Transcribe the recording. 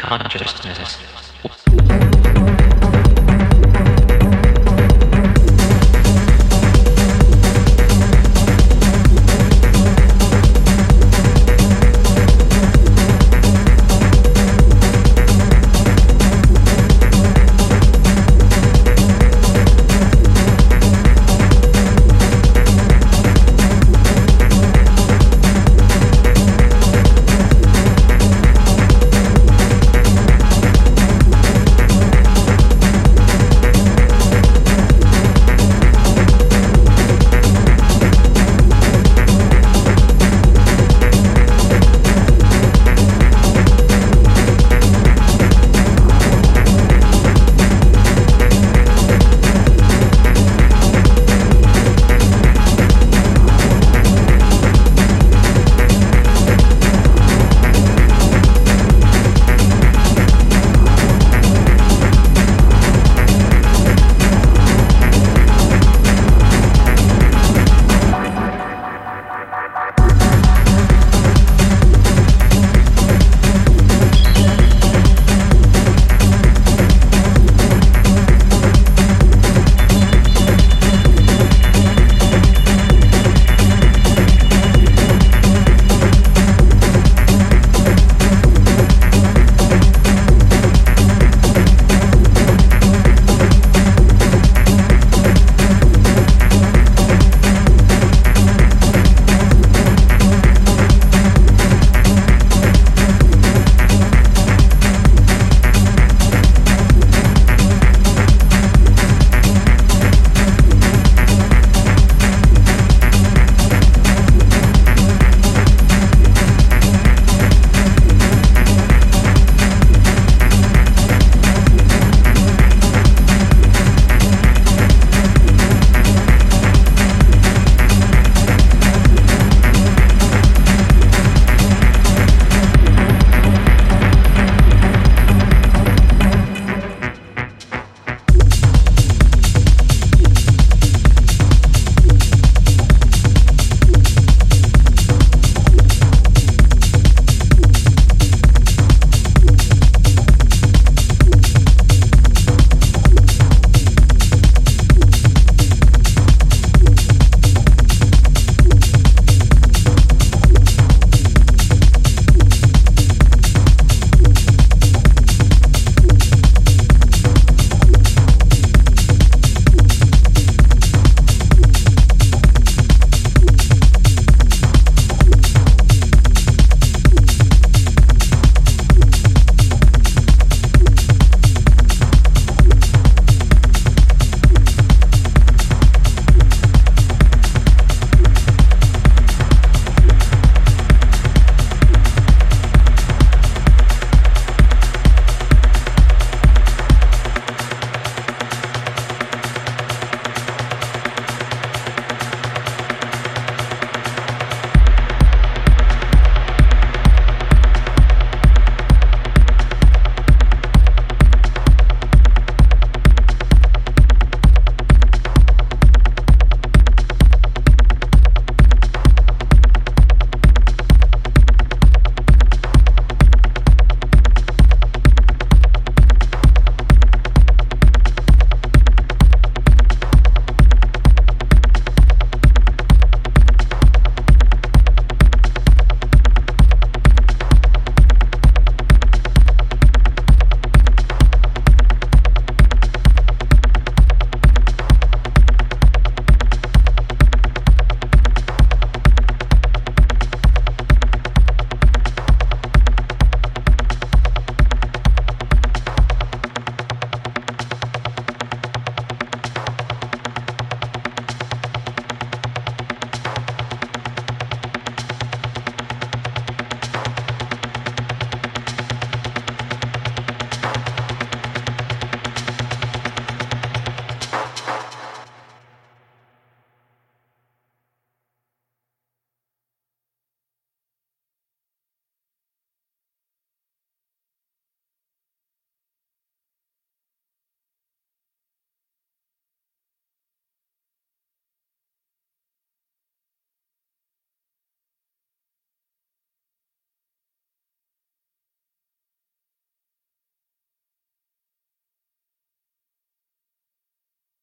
consciousness